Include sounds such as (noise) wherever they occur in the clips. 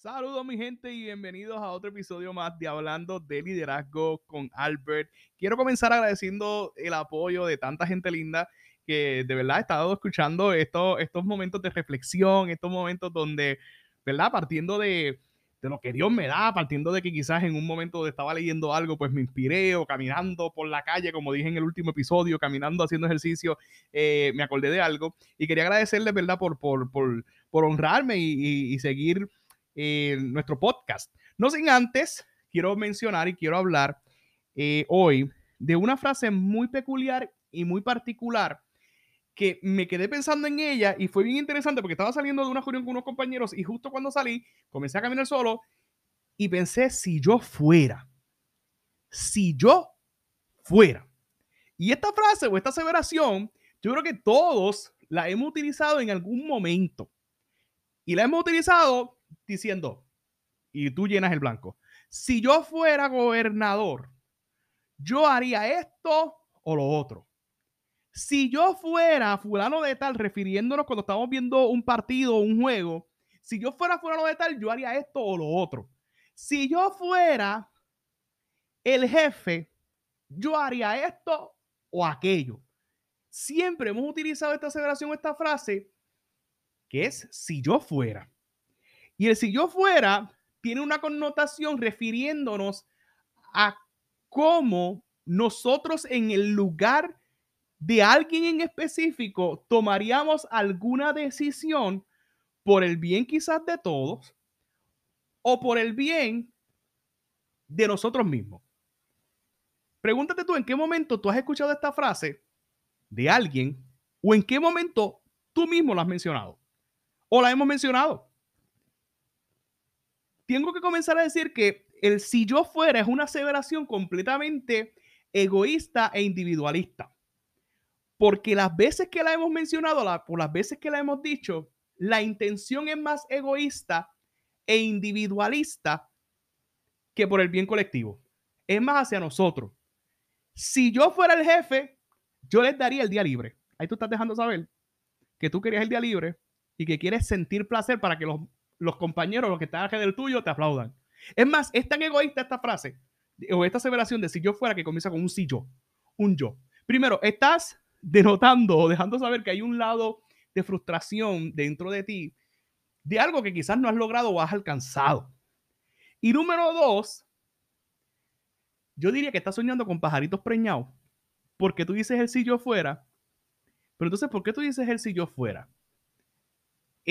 Saludos mi gente y bienvenidos a otro episodio más de Hablando de Liderazgo con Albert. Quiero comenzar agradeciendo el apoyo de tanta gente linda que de verdad ha estado escuchando estos, estos momentos de reflexión, estos momentos donde, ¿verdad? Partiendo de, de lo que Dios me da, partiendo de que quizás en un momento estaba leyendo algo, pues me inspiré o caminando por la calle, como dije en el último episodio, caminando, haciendo ejercicio, eh, me acordé de algo y quería agradecerles, ¿verdad? Por, por, por, por honrarme y, y seguir nuestro podcast. No sin antes, quiero mencionar y quiero hablar eh, hoy de una frase muy peculiar y muy particular que me quedé pensando en ella y fue bien interesante porque estaba saliendo de una reunión con unos compañeros y justo cuando salí comencé a caminar solo y pensé si yo fuera, si yo fuera. Y esta frase o esta aseveración, yo creo que todos la hemos utilizado en algún momento. Y la hemos utilizado diciendo, y tú llenas el blanco, si yo fuera gobernador, yo haría esto o lo otro. Si yo fuera fulano de tal, refiriéndonos cuando estamos viendo un partido o un juego, si yo fuera fulano de tal, yo haría esto o lo otro. Si yo fuera el jefe, yo haría esto o aquello. Siempre hemos utilizado esta aseveración, esta frase, que es si yo fuera. Y el si yo fuera tiene una connotación refiriéndonos a cómo nosotros en el lugar de alguien en específico tomaríamos alguna decisión por el bien quizás de todos o por el bien de nosotros mismos. Pregúntate tú en qué momento tú has escuchado esta frase de alguien o en qué momento tú mismo la has mencionado o la hemos mencionado tengo que comenzar a decir que el si yo fuera es una aseveración completamente egoísta e individualista. Porque las veces que la hemos mencionado, la, por las veces que la hemos dicho, la intención es más egoísta e individualista que por el bien colectivo. Es más hacia nosotros. Si yo fuera el jefe, yo les daría el día libre. Ahí tú estás dejando saber que tú querías el día libre y que quieres sentir placer para que los los compañeros, los que están del tuyo, te aplaudan. Es más, es tan egoísta esta frase o esta aseveración de si yo fuera que comienza con un si yo, un yo. Primero, estás denotando o dejando saber que hay un lado de frustración dentro de ti de algo que quizás no has logrado o has alcanzado. Y número dos, yo diría que estás soñando con pajaritos preñados porque tú dices el si yo fuera. Pero entonces, ¿por qué tú dices el si yo fuera?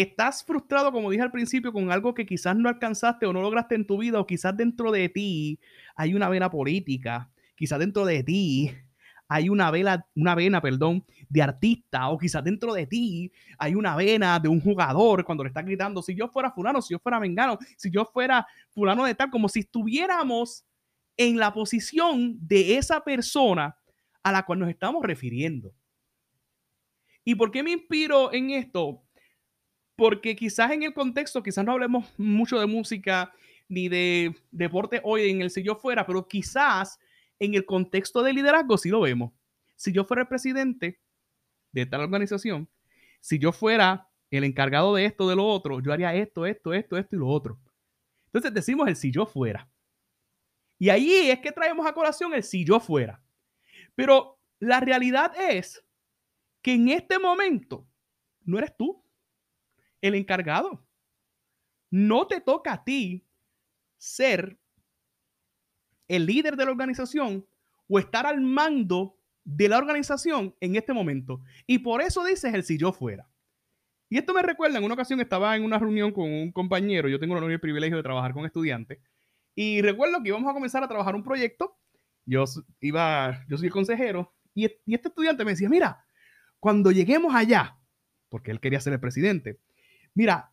Estás frustrado, como dije al principio, con algo que quizás no alcanzaste o no lograste en tu vida, o quizás dentro de ti hay una vena política, quizás dentro de ti hay una vena, una vena, perdón, de artista, o quizás dentro de ti hay una vena de un jugador cuando le está gritando, si yo fuera fulano, si yo fuera mengano, si yo fuera fulano de tal, como si estuviéramos en la posición de esa persona a la cual nos estamos refiriendo. ¿Y por qué me inspiro en esto? Porque quizás en el contexto, quizás no hablemos mucho de música ni de deporte hoy en el si yo fuera, pero quizás en el contexto de liderazgo sí lo vemos. Si yo fuera el presidente de tal organización, si yo fuera el encargado de esto, de lo otro, yo haría esto, esto, esto, esto y lo otro. Entonces decimos el si yo fuera. Y ahí es que traemos a colación el si yo fuera. Pero la realidad es que en este momento no eres tú el encargado. No te toca a ti ser el líder de la organización o estar al mando de la organización en este momento. Y por eso dices el si yo fuera. Y esto me recuerda, en una ocasión estaba en una reunión con un compañero, yo tengo el honor y el privilegio de trabajar con estudiantes, y recuerdo que íbamos a comenzar a trabajar un proyecto, yo iba, yo soy el consejero, y, y este estudiante me decía, mira, cuando lleguemos allá, porque él quería ser el presidente, Mira,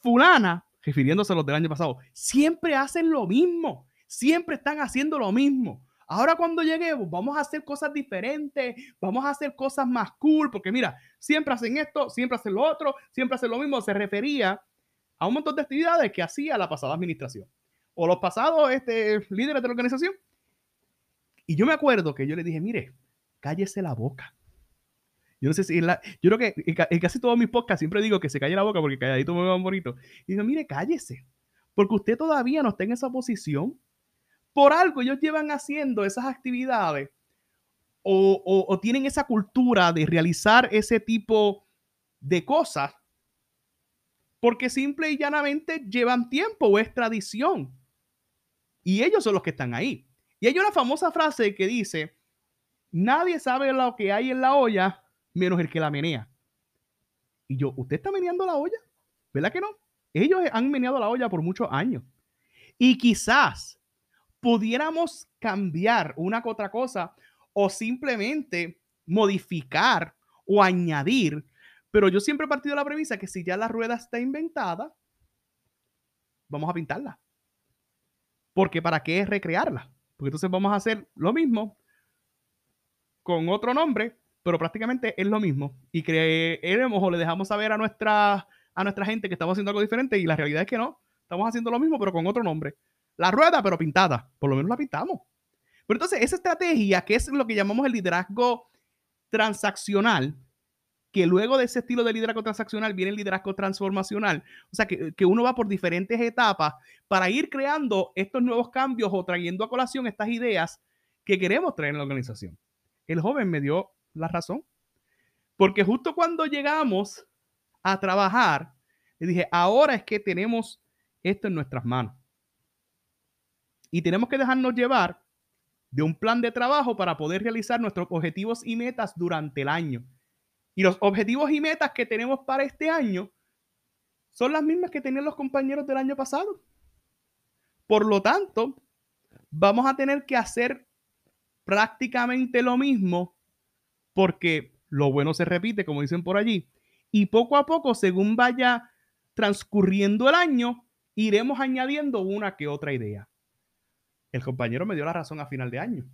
fulana, refiriéndose a los del año pasado, siempre hacen lo mismo, siempre están haciendo lo mismo. Ahora cuando lleguemos, vamos a hacer cosas diferentes, vamos a hacer cosas más cool, porque mira, siempre hacen esto, siempre hacen lo otro, siempre hacen lo mismo. Se refería a un montón de actividades que hacía la pasada administración o los pasados este, líderes de la organización. Y yo me acuerdo que yo le dije, mire, cállese la boca. Yo no sé si la, yo creo que en, casi todos mis podcasts siempre digo que se calle la boca porque calladito me va bonito. Y digo, mire, cállese. porque usted todavía no está en esa posición. Por algo ellos llevan haciendo esas actividades o, o tienen esa cultura de realizar ese tipo de cosas porque simple y llanamente llevan tiempo o es tradición. Y ellos son los que están ahí. Y hay una famosa frase que dice, nadie sabe lo que hay en la olla menos el que la menea. Y yo, ¿usted está meneando la olla? ¿Verdad que no? Ellos han meneado la olla por muchos años. Y quizás pudiéramos cambiar una que otra cosa o simplemente modificar o añadir pero yo siempre he partido de la premisa que si ya la rueda está inventada, vamos a pintarla. Porque ¿para qué recrearla? Porque entonces vamos a hacer lo mismo con otro nombre, pero prácticamente es lo mismo. Y creemos o le dejamos saber a nuestra, a nuestra gente que estamos haciendo algo diferente y la realidad es que no. Estamos haciendo lo mismo, pero con otro nombre. La rueda, pero pintada. Por lo menos la pintamos. Pero entonces, esa estrategia, que es lo que llamamos el liderazgo transaccional, que luego de ese estilo de liderazgo transaccional viene el liderazgo transformacional. O sea, que, que, uno va por diferentes etapas para ir creando estos nuevos cambios o trayendo a colación estas ideas que queremos traer en la organización. El joven me dio la razón. Porque justo cuando llegamos a trabajar, le dije, ahora es que tenemos esto en nuestras manos. Y tenemos que dejarnos llevar de un plan de trabajo para poder realizar nuestros objetivos y metas durante el año. Y los objetivos y metas que tenemos para este año son las mismas que tenían los compañeros del año pasado. Por lo tanto, vamos a tener que hacer prácticamente lo mismo porque lo bueno se repite, como dicen por allí. Y poco a poco, según vaya transcurriendo el año, iremos añadiendo una que otra idea. El compañero me dio la razón a final de año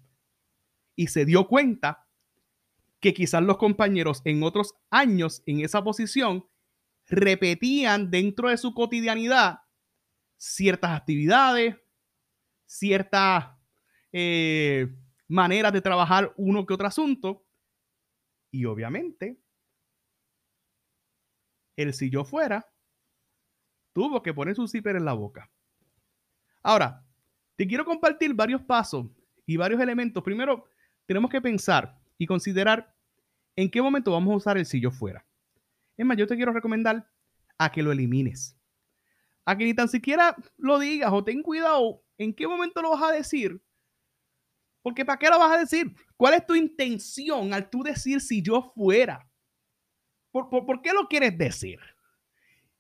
y se dio cuenta que quizás los compañeros en otros años en esa posición repetían dentro de su cotidianidad ciertas actividades, ciertas eh, maneras de trabajar uno que otro asunto. Y obviamente, el si yo fuera, tuvo que poner su zipper en la boca. Ahora, te quiero compartir varios pasos y varios elementos. Primero, tenemos que pensar y considerar en qué momento vamos a usar el si yo fuera. Es más, yo te quiero recomendar a que lo elimines. A que ni tan siquiera lo digas o ten cuidado en qué momento lo vas a decir. Porque ¿para qué lo vas a decir? ¿Cuál es tu intención al tú decir si yo fuera? ¿Por, qué lo quieres decir?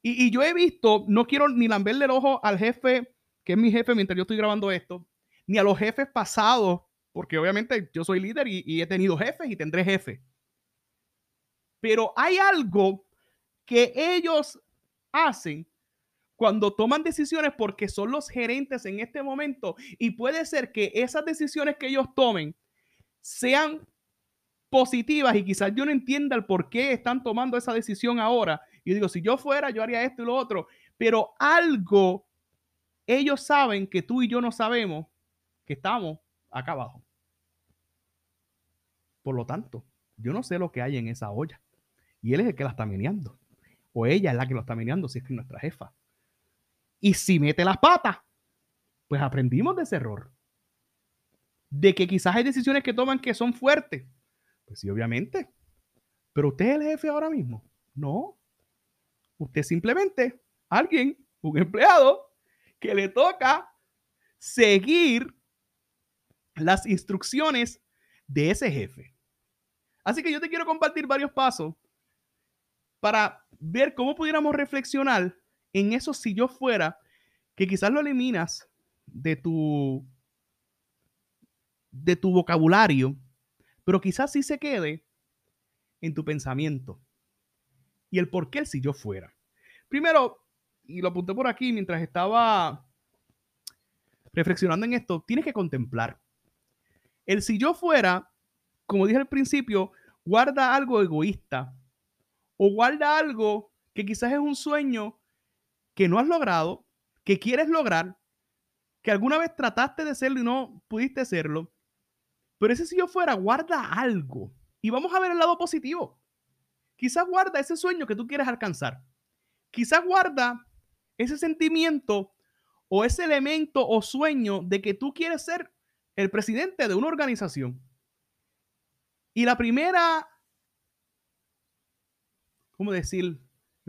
Y, y, yo he visto, no quiero ni lamberle el ojo al jefe, que es mi jefe mientras yo estoy grabando esto, ni a los jefes pasados porque obviamente yo soy líder y, he tenido jefes y tendré jefes. Pero hay algo que ellos hacen cuando toman decisiones porque son los gerentes en este momento y puede ser que esas decisiones que ellos tomen sean positivas y quizás yo no entienda el por qué están tomando esa decisión ahora. Y digo, si yo fuera, yo haría esto y lo otro. Pero algo ellos saben que tú y yo no sabemos que estamos acá abajo. Por lo tanto, yo no sé lo que hay en esa olla. Y él es el que la está meneando. O ella es la que lo está meneando, si es que es nuestra jefa. Y si mete las patas, pues aprendimos de ese error. De que quizás hay decisiones que toman que son fuertes. Pues sí, obviamente. Pero usted es el jefe ahora mismo. No. Usted simplemente, alguien, un empleado, que le toca seguir las instrucciones de ese jefe. Así que yo te quiero compartir varios pasos para ver cómo pudiéramos reflexionar en eso si yo fuera, que quizás lo eliminas de tu de tu vocabulario, pero quizás sí se quede en tu pensamiento. Y el por qué el si yo fuera. Primero, y lo apunté por aquí mientras estaba reflexionando en esto, tienes que contemplar. El si yo fuera, como dije al principio, guarda algo egoísta o guarda algo que quizás es un sueño que no has logrado, que quieres lograr, que alguna vez trataste de hacerlo y no pudiste hacerlo. Pero ese si yo fuera, guarda algo. Y vamos a ver el lado positivo. Quizás guarda ese sueño que tú quieres alcanzar. Quizás guarda ese sentimiento o ese elemento o sueño de que tú quieres ser el presidente de una organización. Y la primera, ¿cómo decir?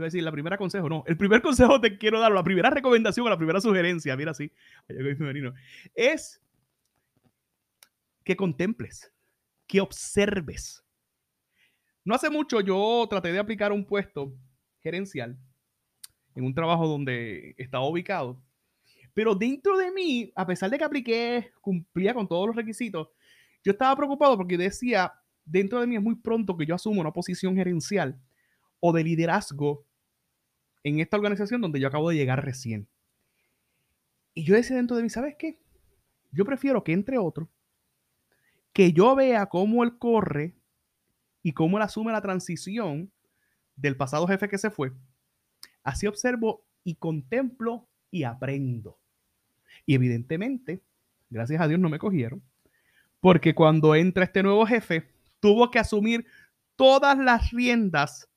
Iba decir, la primera consejo, no, el primer (laughs) consejo te quiero dar, la primera recomendación o la primera sugerencia, mira así, es que contemples, que observes. No hace mucho yo traté de aplicar un puesto gerencial en un trabajo donde estaba ubicado, pero dentro de mí, a pesar de que apliqué, cumplía con todos los requisitos, yo estaba preocupado porque decía, dentro de mí es muy pronto que yo asumo una posición gerencial o de liderazgo en esta organización donde yo acabo de llegar recién. Y yo decía dentro de mí, ¿sabes qué? Yo prefiero que entre otro, que yo vea cómo él corre y cómo él asume la transición del pasado jefe que se fue. Así observo y contemplo y aprendo. Y evidentemente, gracias a Dios no me cogieron, porque cuando entra este nuevo jefe, tuvo que asumir todas las riendas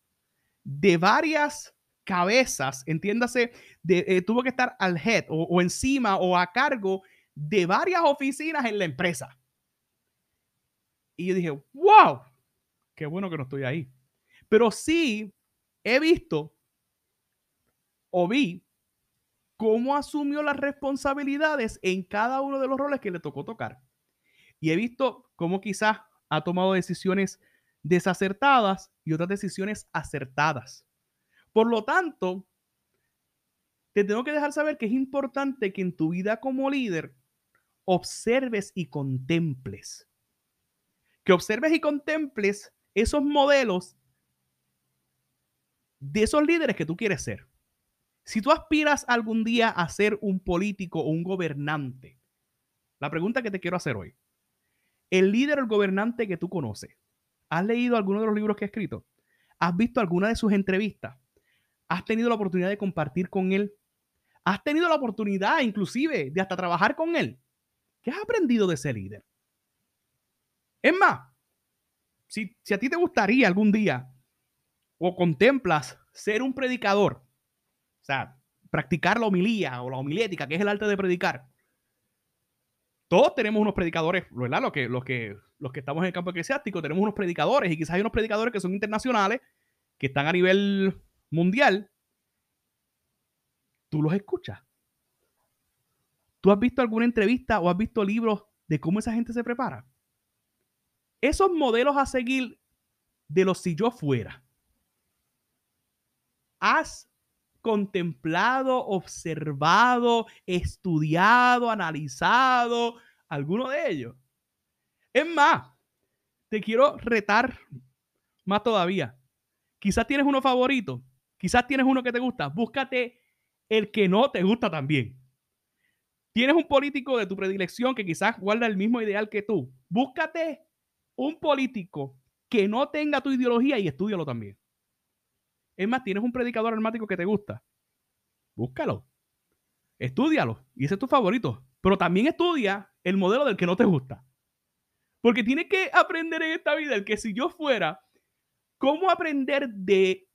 de varias cabezas, entiéndase, eh, tuvo que estar al head o, o encima o a cargo de varias oficinas en la empresa. Y yo dije, wow, qué bueno que no estoy ahí. Pero sí he visto o vi cómo asumió las responsabilidades en cada uno de los roles que le tocó tocar. Y he visto cómo quizás ha tomado decisiones desacertadas y otras decisiones acertadas. Por lo tanto, te tengo que dejar saber que es importante que en tu vida como líder observes y contemples. Que observes y contemples esos modelos de esos líderes que tú quieres ser. Si tú aspiras algún día a ser un político o un gobernante, la pregunta que te quiero hacer hoy, el líder o el gobernante que tú conoces, ¿has leído alguno de los libros que ha escrito? ¿Has visto alguna de sus entrevistas? ¿Has tenido la oportunidad de compartir con él? ¿Has tenido la oportunidad inclusive de hasta trabajar con él? ¿Qué has aprendido de ese líder? Es más, si, si a ti te gustaría algún día o contemplas ser un predicador, o sea, practicar la homilía o la homilética, que es el arte de predicar. Todos tenemos unos predicadores, ¿verdad? Los que, los que, los que estamos en el campo eclesiástico, tenemos unos predicadores y quizás hay unos predicadores que son internacionales, que están a nivel mundial. Tú los escuchas. ¿Tú has visto alguna entrevista o has visto libros de cómo esa gente se prepara? Esos modelos a seguir de los si yo fuera. ¿Has contemplado, observado, estudiado, analizado alguno de ellos. Es más, te quiero retar más todavía. Quizás tienes uno favorito, quizás tienes uno que te gusta, búscate el que no te gusta también. Tienes un político de tu predilección que quizás guarda el mismo ideal que tú. Búscate un político que no tenga tu ideología y estudialo también. Es más, tienes un predicador armático que te gusta. Búscalo. Estúdialo. Y ese es tu favorito. Pero también estudia el modelo del que no te gusta. Porque tienes que aprender en esta vida el que si yo fuera, cómo aprender de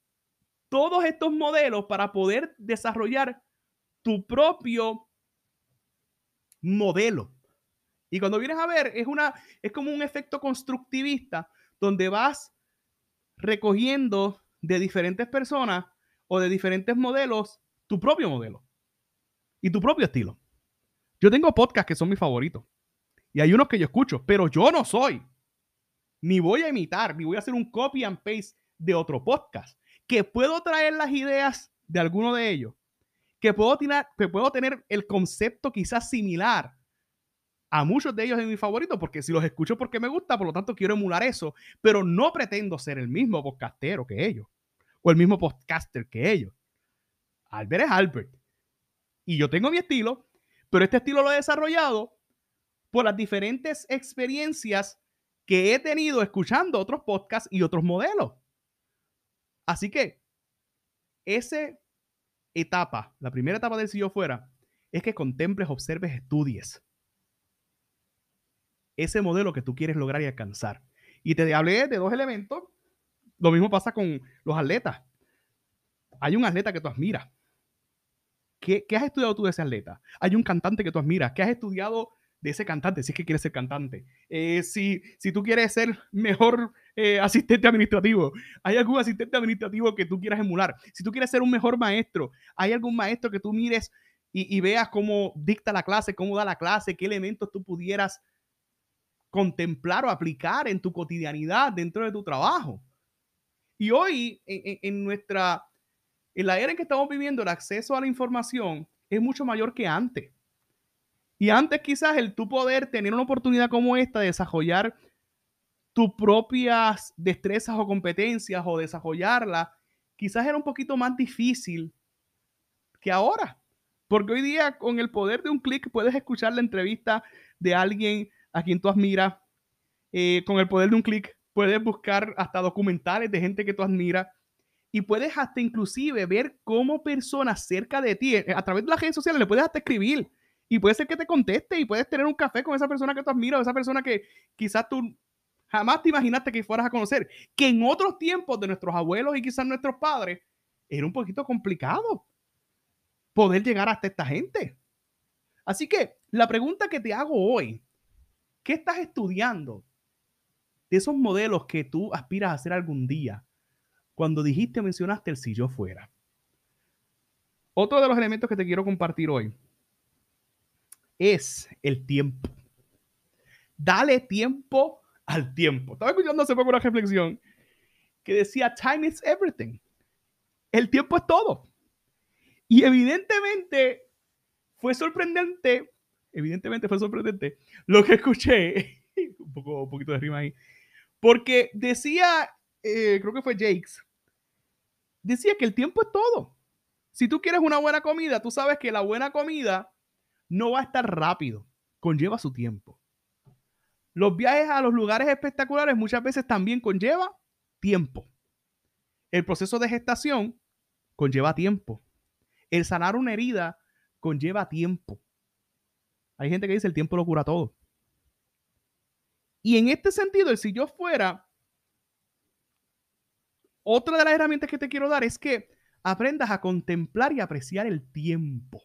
todos estos modelos para poder desarrollar tu propio modelo. Y cuando vienes a ver, es, una, es como un efecto constructivista donde vas recogiendo de diferentes personas o de diferentes modelos tu propio modelo y tu propio estilo. Yo tengo podcasts que son mis favoritos y hay unos que yo escucho, pero yo no soy. Ni voy a imitar, ni voy a hacer un copy and paste de otro podcast. Que puedo traer las ideas de alguno de ellos. Que puedo, puedo tener el concepto quizás similar a muchos de ellos en mi favorito, porque si los escucho porque me gusta, por lo tanto quiero emular eso, pero no pretendo ser el mismo podcastero que ellos, o el mismo podcaster que ellos. Albert es Albert. Y yo tengo mi estilo, pero este estilo lo he desarrollado por las diferentes experiencias que he tenido escuchando otros podcasts y otros modelos. Así que esa etapa, la primera etapa del si yo fuera, es que contemples, observes, estudies ese modelo que tú quieres lograr y alcanzar. Y te hablé de dos elementos. Lo mismo pasa con los atletas. Hay un atleta que tú admiras. ¿Qué, ¿Qué has estudiado tú de ese atleta? Hay un cantante que tú admiras. ¿Qué has estudiado de ese cantante, si es que quieres ser cantante. Eh, si, si tú quieres ser mejor eh, asistente administrativo, ¿hay algún asistente administrativo que tú quieras emular? Si tú quieres ser un mejor maestro, ¿hay algún maestro que tú mires y, veas cómo dicta la clase, cómo da la clase, qué elementos tú pudieras contemplar o aplicar en tu cotidianidad dentro de tu trabajo? Y hoy, en, nuestra, en la era en que estamos viviendo, el acceso a la información es mucho mayor que antes. Y antes quizás el tu poder tener una oportunidad como esta de desarrollar tus propias destrezas o competencias o desarrollarlas, quizás era un poquito más difícil que ahora. Porque hoy día con el poder de un clic puedes escuchar la entrevista de alguien a quien tú admiras. Eh, con el poder de un clic puedes buscar hasta documentales de gente que tú admiras. Y puedes hasta inclusive ver cómo personas cerca de ti, a través de las redes sociales, le puedes hasta escribir y puede ser que te conteste y puedes tener un café con esa persona que tú admiras, esa persona que quizás tú jamás te imaginaste que fueras a conocer, que en otros tiempos de nuestros abuelos y quizás nuestros padres era un poquito complicado poder llegar hasta esta gente. Así que la pregunta que te hago hoy, ¿qué estás estudiando de esos modelos que tú aspiras a hacer algún día? Cuando dijiste, mencionaste el si yo fuera. Otro de los elementos que te quiero compartir hoy es el tiempo. Dale tiempo al tiempo. Estaba escuchando hace poco una reflexión que decía, time is everything. El tiempo es todo. Y evidentemente fue sorprendente, evidentemente fue sorprendente lo que escuché, (laughs) un, poco, un poquito de rima ahí, porque decía, eh, creo que fue Jakes, decía que el tiempo es todo. Si tú quieres una buena comida, tú sabes que la buena comida no va a estar rápido, conlleva su tiempo. Los viajes a los lugares espectaculares muchas veces también conlleva tiempo. El proceso de gestación conlleva tiempo. El sanar una herida conlleva tiempo. Hay gente que dice el tiempo lo cura todo. Y en este sentido, si yo fuera, otra de las herramientas que te quiero dar es que aprendas a contemplar y apreciar el tiempo.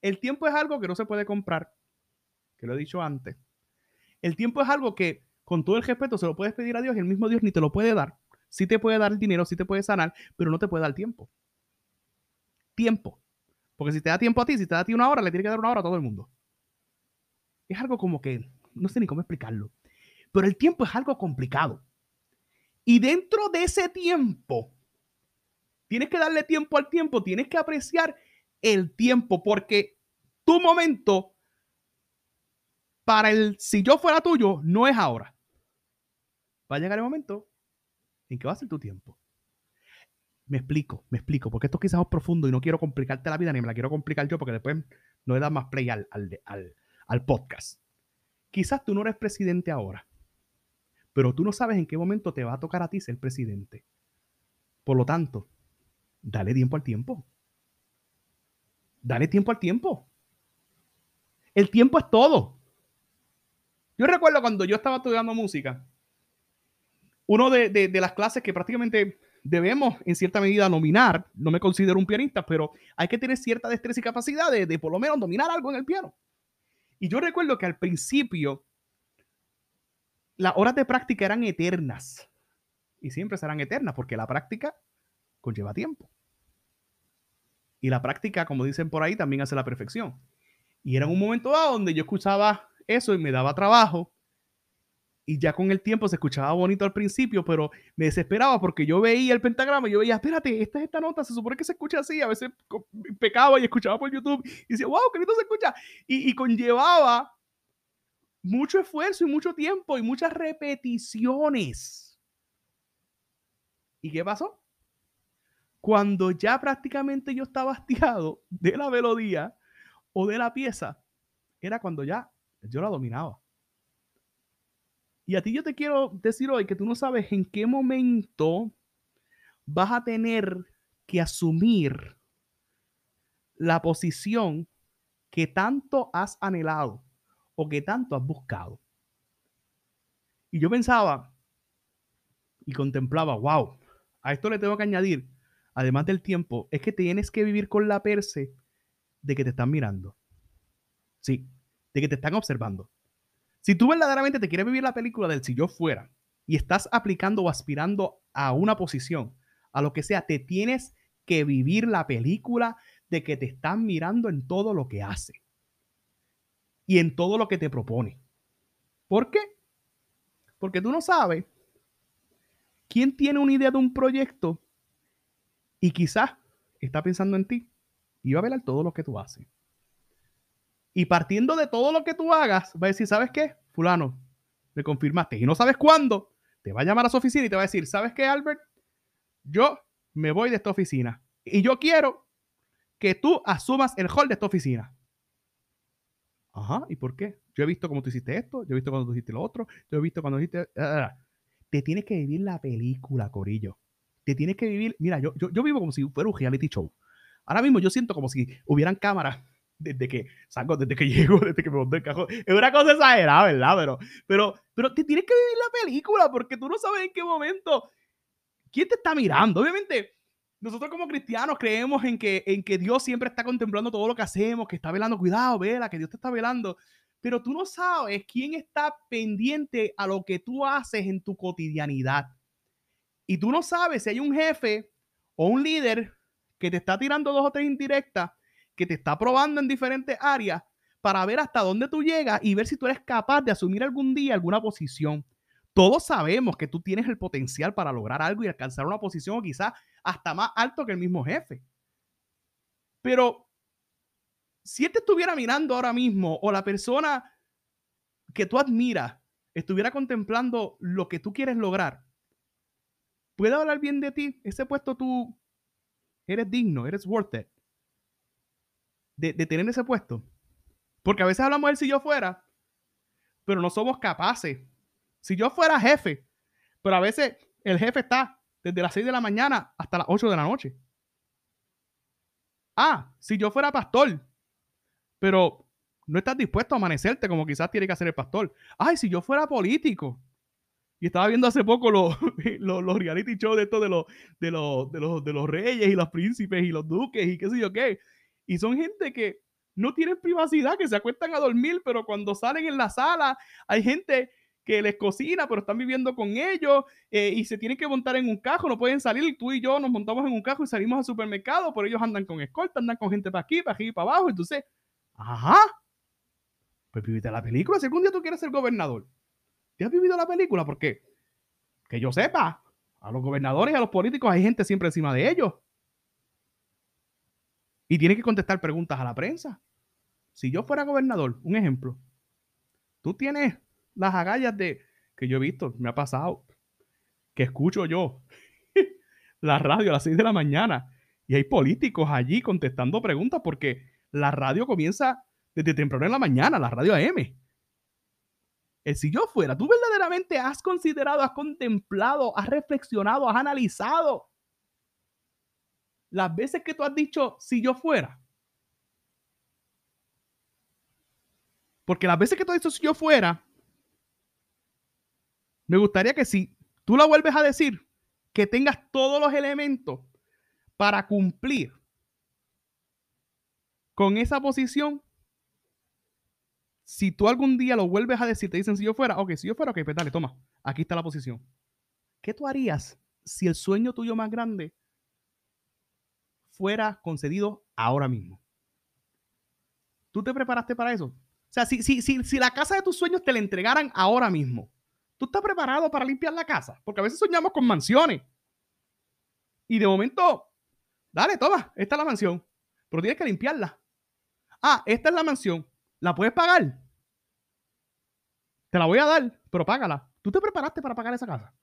El tiempo es algo que no se puede comprar, que lo he dicho antes. El tiempo es algo que, con todo el respeto, se lo puedes pedir a Dios y el mismo Dios ni te lo puede dar. Sí te puede dar el dinero, sí te puede sanar, pero no te puede dar tiempo. Tiempo. Porque si te da tiempo a ti, si te da a ti una hora, le tiene que dar una hora a todo el mundo. Es algo como que, no sé ni cómo explicarlo, pero el tiempo es algo complicado. Y dentro de ese tiempo, tienes que darle tiempo al tiempo, tienes que apreciar el tiempo, porque tu momento para el si yo fuera tuyo no es ahora. Va a llegar el momento en que va a ser tu tiempo. Me explico, me explico, porque esto quizás es profundo y no quiero complicarte la vida ni me la quiero complicar yo porque después no le da más play al, al, al podcast. Quizás tú no eres presidente ahora, pero tú no sabes en qué momento te va a tocar a ti ser presidente. Por lo tanto, dale tiempo al tiempo. Dale tiempo al tiempo. El tiempo es todo. Yo recuerdo cuando yo estaba estudiando música, uno de, las clases que prácticamente debemos en cierta medida nominar, no me considero un pianista, pero hay que tener cierta destreza y capacidad de, de por lo menos dominar algo en el piano. Y yo recuerdo que al principio las horas de práctica eran eternas y siempre serán eternas porque la práctica conlleva tiempo. Y la práctica, como dicen por ahí, también hace la perfección. Y era un momento dado donde yo escuchaba eso y me daba trabajo. Y ya con el tiempo se escuchaba bonito al principio, pero me desesperaba porque yo veía el pentagrama y yo veía, espérate, esta es esta nota, se supone que se escucha así. A veces pecaba y escuchaba por YouTube y decía, wow, qué bonito se escucha. Y, y conllevaba mucho esfuerzo y mucho tiempo y muchas repeticiones. ¿Y qué pasó? cuando ya prácticamente yo estaba hastiado de la melodía o de la pieza, era cuando ya yo la dominaba. Y a ti yo te quiero decir hoy que tú no sabes en qué momento vas a tener que asumir la posición que tanto has anhelado o que tanto has buscado. Y yo pensaba y contemplaba, wow, a esto le tengo que añadir además del tiempo, es que tienes que vivir con la perse de que te están mirando. Sí, de que te están observando. Si tú verdaderamente te quieres vivir la película del si yo fuera y estás aplicando o aspirando a una posición, a lo que sea, te tienes que vivir la película de que te están mirando en todo lo que hace y en todo lo que te propone. ¿Por qué? Porque tú no sabes quién tiene una idea de un proyecto y quizás está pensando en ti y va a ver todo lo que tú haces. Y partiendo de todo lo que tú hagas, va a decir, ¿sabes qué? Fulano, me confirmaste. Y no sabes cuándo, te va a llamar a su oficina y te va a decir, ¿sabes qué, Albert? Yo me voy de esta oficina. Y yo quiero que tú asumas el hall de esta oficina. Ajá, ¿y por qué? Yo he visto cómo tú hiciste esto, yo he visto cuando tú hiciste lo otro, yo he visto cuando hiciste... Ah, ah, ah. Te tienes que vivir la película, Corillo. Te tienes que vivir... Mira, yo, yo, yo vivo como si fuera un reality show. Ahora mismo yo siento como si hubieran cámaras desde que salgo, desde que (laughs) llego, desde que me monto el cajón. Es una cosa exagerada, ¿verdad? Pero, pero, pero te tienes que vivir la película porque tú no sabes en qué momento quién te está mirando. Obviamente, nosotros como cristianos creemos en que, en que Dios siempre está contemplando todo lo que hacemos, que está velando, cuidado, vela, que Dios te está velando. Pero tú no sabes quién está pendiente a lo que tú haces en tu cotidianidad. Y tú no sabes si hay un jefe o un líder que te está tirando dos o tres indirectas que te está probando en diferentes áreas para ver hasta dónde tú llegas y ver si tú eres capaz de asumir algún día alguna posición. Todos sabemos que tú tienes el potencial para lograr algo y alcanzar una posición o quizás hasta más alto que el mismo jefe. Pero si él te estuviera mirando ahora mismo o la persona que tú admiras estuviera contemplando lo que tú quieres lograr, puede hablar bien de ti. Ese puesto tú eres digno, eres worth it de, tener ese puesto. Porque a veces hablamos de si yo fuera, pero no somos capaces. Si yo fuera jefe, pero a veces el jefe está desde las 6 de la mañana hasta las 8 de la noche. Ah, si yo fuera pastor, pero no estás dispuesto a amanecerte como quizás tiene que hacer el pastor. Ay, si yo fuera político. Y estaba viendo hace poco los, (laughs) los, reality shows de esto de de, los, de, los, de los reyes y los príncipes y los duques y qué sé yo qué. Y son gente que no tienen privacidad, que se acuestan a dormir, pero cuando salen en la sala hay gente que les cocina, pero están viviendo con ellos eh, y se tienen que montar en un carro, no pueden salir. Tú y yo nos montamos en un carro y salimos al supermercado, pero ellos andan con escolta, andan con gente para aquí, para aquí y para abajo. Entonces, ajá, pues viviste la película. Si algún día tú quieres ser gobernador, ¿te has vivido la película? Porque, que yo sepa, a los gobernadores y a los políticos hay gente siempre encima de ellos. Y tiene que contestar preguntas a la prensa. Si yo fuera gobernador, un ejemplo, tú tienes las agallas de que yo he visto, me ha pasado, que escucho yo (laughs) la radio a las 6 de la mañana y hay políticos allí contestando preguntas porque la radio comienza desde temprano en la mañana, la radio AM. El si yo fuera, tú verdaderamente has considerado, has contemplado, has reflexionado, has analizado las veces que tú has dicho si yo fuera. Porque las veces que tú has dicho si yo fuera, me gustaría que si tú la vuelves a decir, que tengas todos los elementos para cumplir con esa posición. Si tú algún día lo vuelves a decir, te dicen si yo fuera, ok, si yo fuera, ok, pues dale, toma, aquí está la posición. ¿Qué tú harías si el sueño tuyo más grande fuera concedido ahora mismo. ¿Tú te preparaste para eso? O sea, si, si, si, si la casa de tus sueños te la entregaran ahora mismo, ¿tú estás preparado para limpiar la casa? Porque a veces soñamos con mansiones. Y de momento, dale, toma, esta es la mansión. Pero tienes que limpiarla. Ah, esta es la mansión. ¿La puedes pagar? Te la voy a dar, pero págala. ¿Tú te preparaste para pagar esa casa?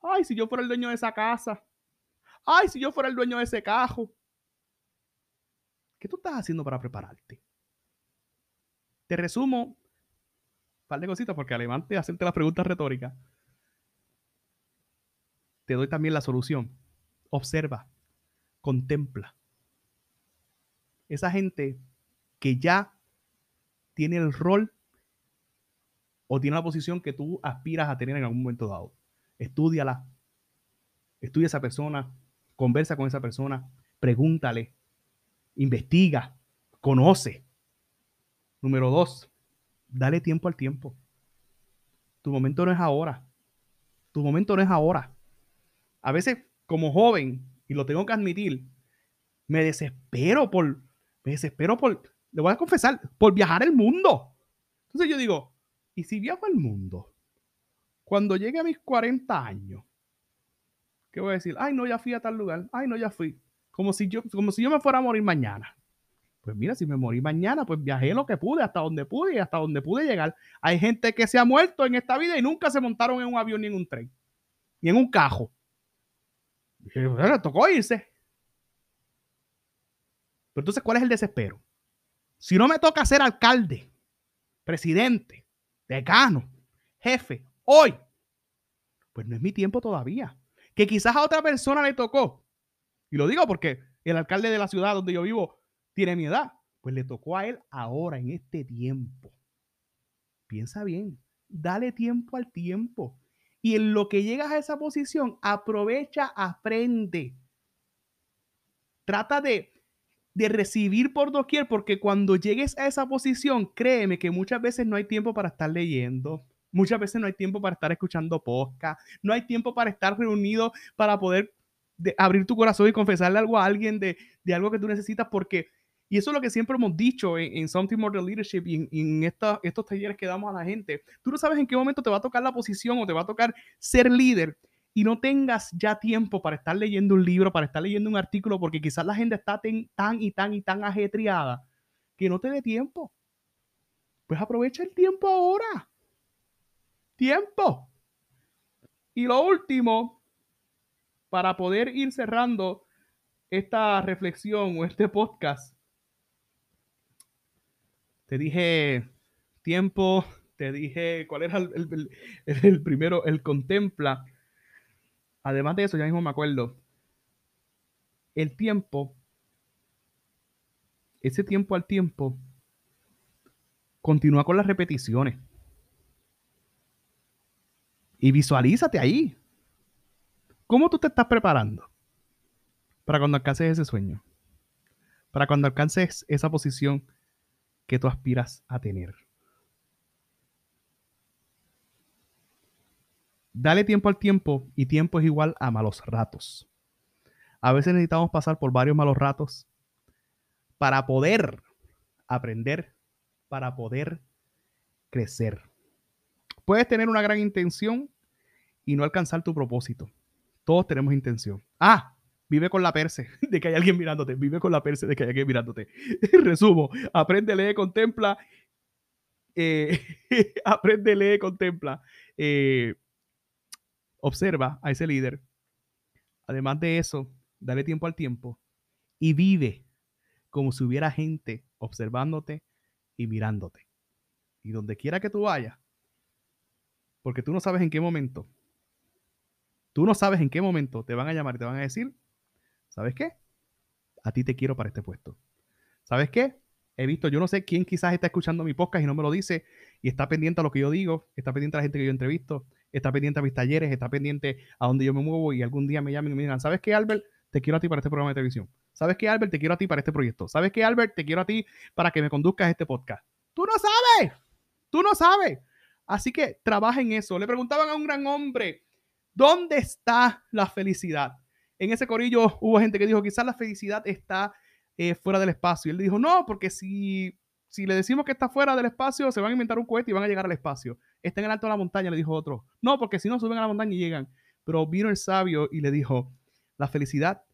Ay, si yo fuera el dueño de esa casa. Ay, si yo fuera el dueño de ese cajo. ¿Qué tú estás haciendo para prepararte? Te resumo un par de cositas porque además de hacerte las preguntas retóricas, te doy también la solución. Observa, contempla. Esa gente que ya tiene el rol o tiene la posición que tú aspiras a tener en algún momento dado. Estúdiala. Estudia a esa persona, conversa con esa persona, pregúntale, investiga, conoce. Número dos, dale tiempo al tiempo. Tu momento no es ahora. Tu momento no es ahora. A veces, como joven, y lo tengo que admitir, me desespero por, me desespero por, le voy a confesar, por viajar el mundo. Entonces yo digo, ¿y si viajo el mundo? Cuando llegue a mis 40 años, ¿qué voy a decir? Ay, no, ya fui a tal lugar. Ay, no, ya fui. Como si yo, como si yo me fuera a morir mañana. Pues mira, si me morí mañana, pues viajé lo que pude, hasta donde pude y hasta donde pude llegar. Hay gente que se ha muerto en esta vida y nunca se montaron en un avión ni en un tren, ni en un cajo. Tocó irse. Pero entonces, ¿cuál es el desespero? Si no me toca ser alcalde, presidente, decano, jefe, hoy, pues no es mi tiempo todavía. Que quizás a otra persona le tocó. Y lo digo porque el alcalde de la ciudad donde yo vivo tiene mi edad. Pues le tocó a él ahora, en este tiempo. Piensa bien, dale tiempo al tiempo. Y en lo que llegas a esa posición, aprovecha, aprende. Trata de, de recibir por doquier, porque cuando llegues a esa posición, créeme que muchas veces no hay tiempo para estar leyendo. Muchas veces no hay tiempo para estar escuchando podcast, no hay tiempo para estar reunido para poder abrir tu corazón y confesarle algo a alguien de, de algo que tú necesitas, porque y eso es lo que siempre hemos dicho en, Something More Than Leadership y en, estos talleres que damos a la gente. Tú no sabes en qué momento te va a tocar la posición o te va a tocar ser líder y no tengas ya tiempo para estar leyendo un libro, para estar leyendo un artículo, porque quizás la gente está tan y tan y tan ajetreada que no te dé tiempo. Pues aprovecha el tiempo ahora. Tiempo. Y lo último, para poder ir cerrando esta reflexión o este podcast, te dije tiempo, te dije cuál era el, primero, el contempla. Además de eso, ya mismo me acuerdo, el tiempo, ese tiempo al tiempo, continúa con las repeticiones. Y visualízate ahí. ¿Cómo tú te estás preparando para cuando alcances ese sueño? Para cuando alcances esa posición que tú aspiras a tener. Dale tiempo al tiempo y tiempo es igual a malos ratos. A veces necesitamos pasar por varios malos ratos para poder aprender, para poder crecer. Puedes tener una gran intención y no alcanzar tu propósito. Todos tenemos intención. Ah, Vive con la perse (laughs) de que hay alguien mirándote. Vive con la perse de que hay alguien mirándote. (laughs) Resumo. Aprende, lee, contempla. Eh, (laughs) aprende, lee, contempla. Eh, observa a ese líder. Además de eso, dale tiempo al tiempo y vive como si hubiera gente observándote y mirándote. Y donde quiera que tú vayas, porque tú no sabes en qué momento, tú no sabes en qué momento te van a llamar y te van a decir, ¿sabes qué? A ti te quiero para este puesto. ¿Sabes qué? He visto, yo no sé quién quizás está escuchando mi podcast y no me lo dice y está pendiente a lo que yo digo, está pendiente a la gente que yo entrevisto, está pendiente a mis talleres, está pendiente a donde yo me muevo y algún día me llamen y me digan, ¿sabes qué, Albert? Te quiero a ti para este programa de televisión. ¿Sabes qué, Albert? Te quiero a ti para este proyecto. ¿Sabes qué, Albert? Te quiero a ti para que me conduzcas este podcast. Tú no sabes. Tú no sabes. Así que trabaja en eso. Le preguntaban a un gran hombre, ¿dónde está la felicidad? en ese corillo hubo gente que dijo, quizás la felicidad está eh, fuera del espacio. Y él dijo, no, porque si, si le decimos que está fuera del espacio, se van a inventar un cohete y van a llegar al espacio. Está en el alto de la montaña, le dijo otro. No, porque si no, suben a la montaña y llegan. Pero vino el sabio y le dijo, la felicidad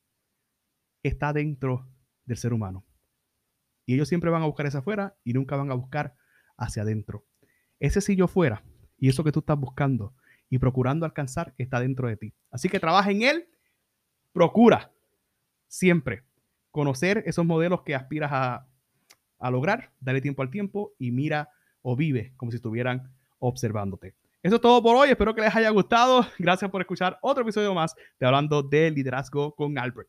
está dentro del ser humano. Y ellos siempre van a buscar hacia afuera y nunca van a buscar hacia adentro. Ese si yo fuera y eso que tú estás buscando y procurando alcanzar está dentro de ti. Así que trabaja en él procura siempre conocer esos modelos que aspiras a, lograr, dale tiempo al tiempo y mira o vive como si estuvieran observándote. Eso es todo por hoy. Espero que les haya gustado. Gracias por escuchar otro episodio más de Hablando de Liderazgo con Albert.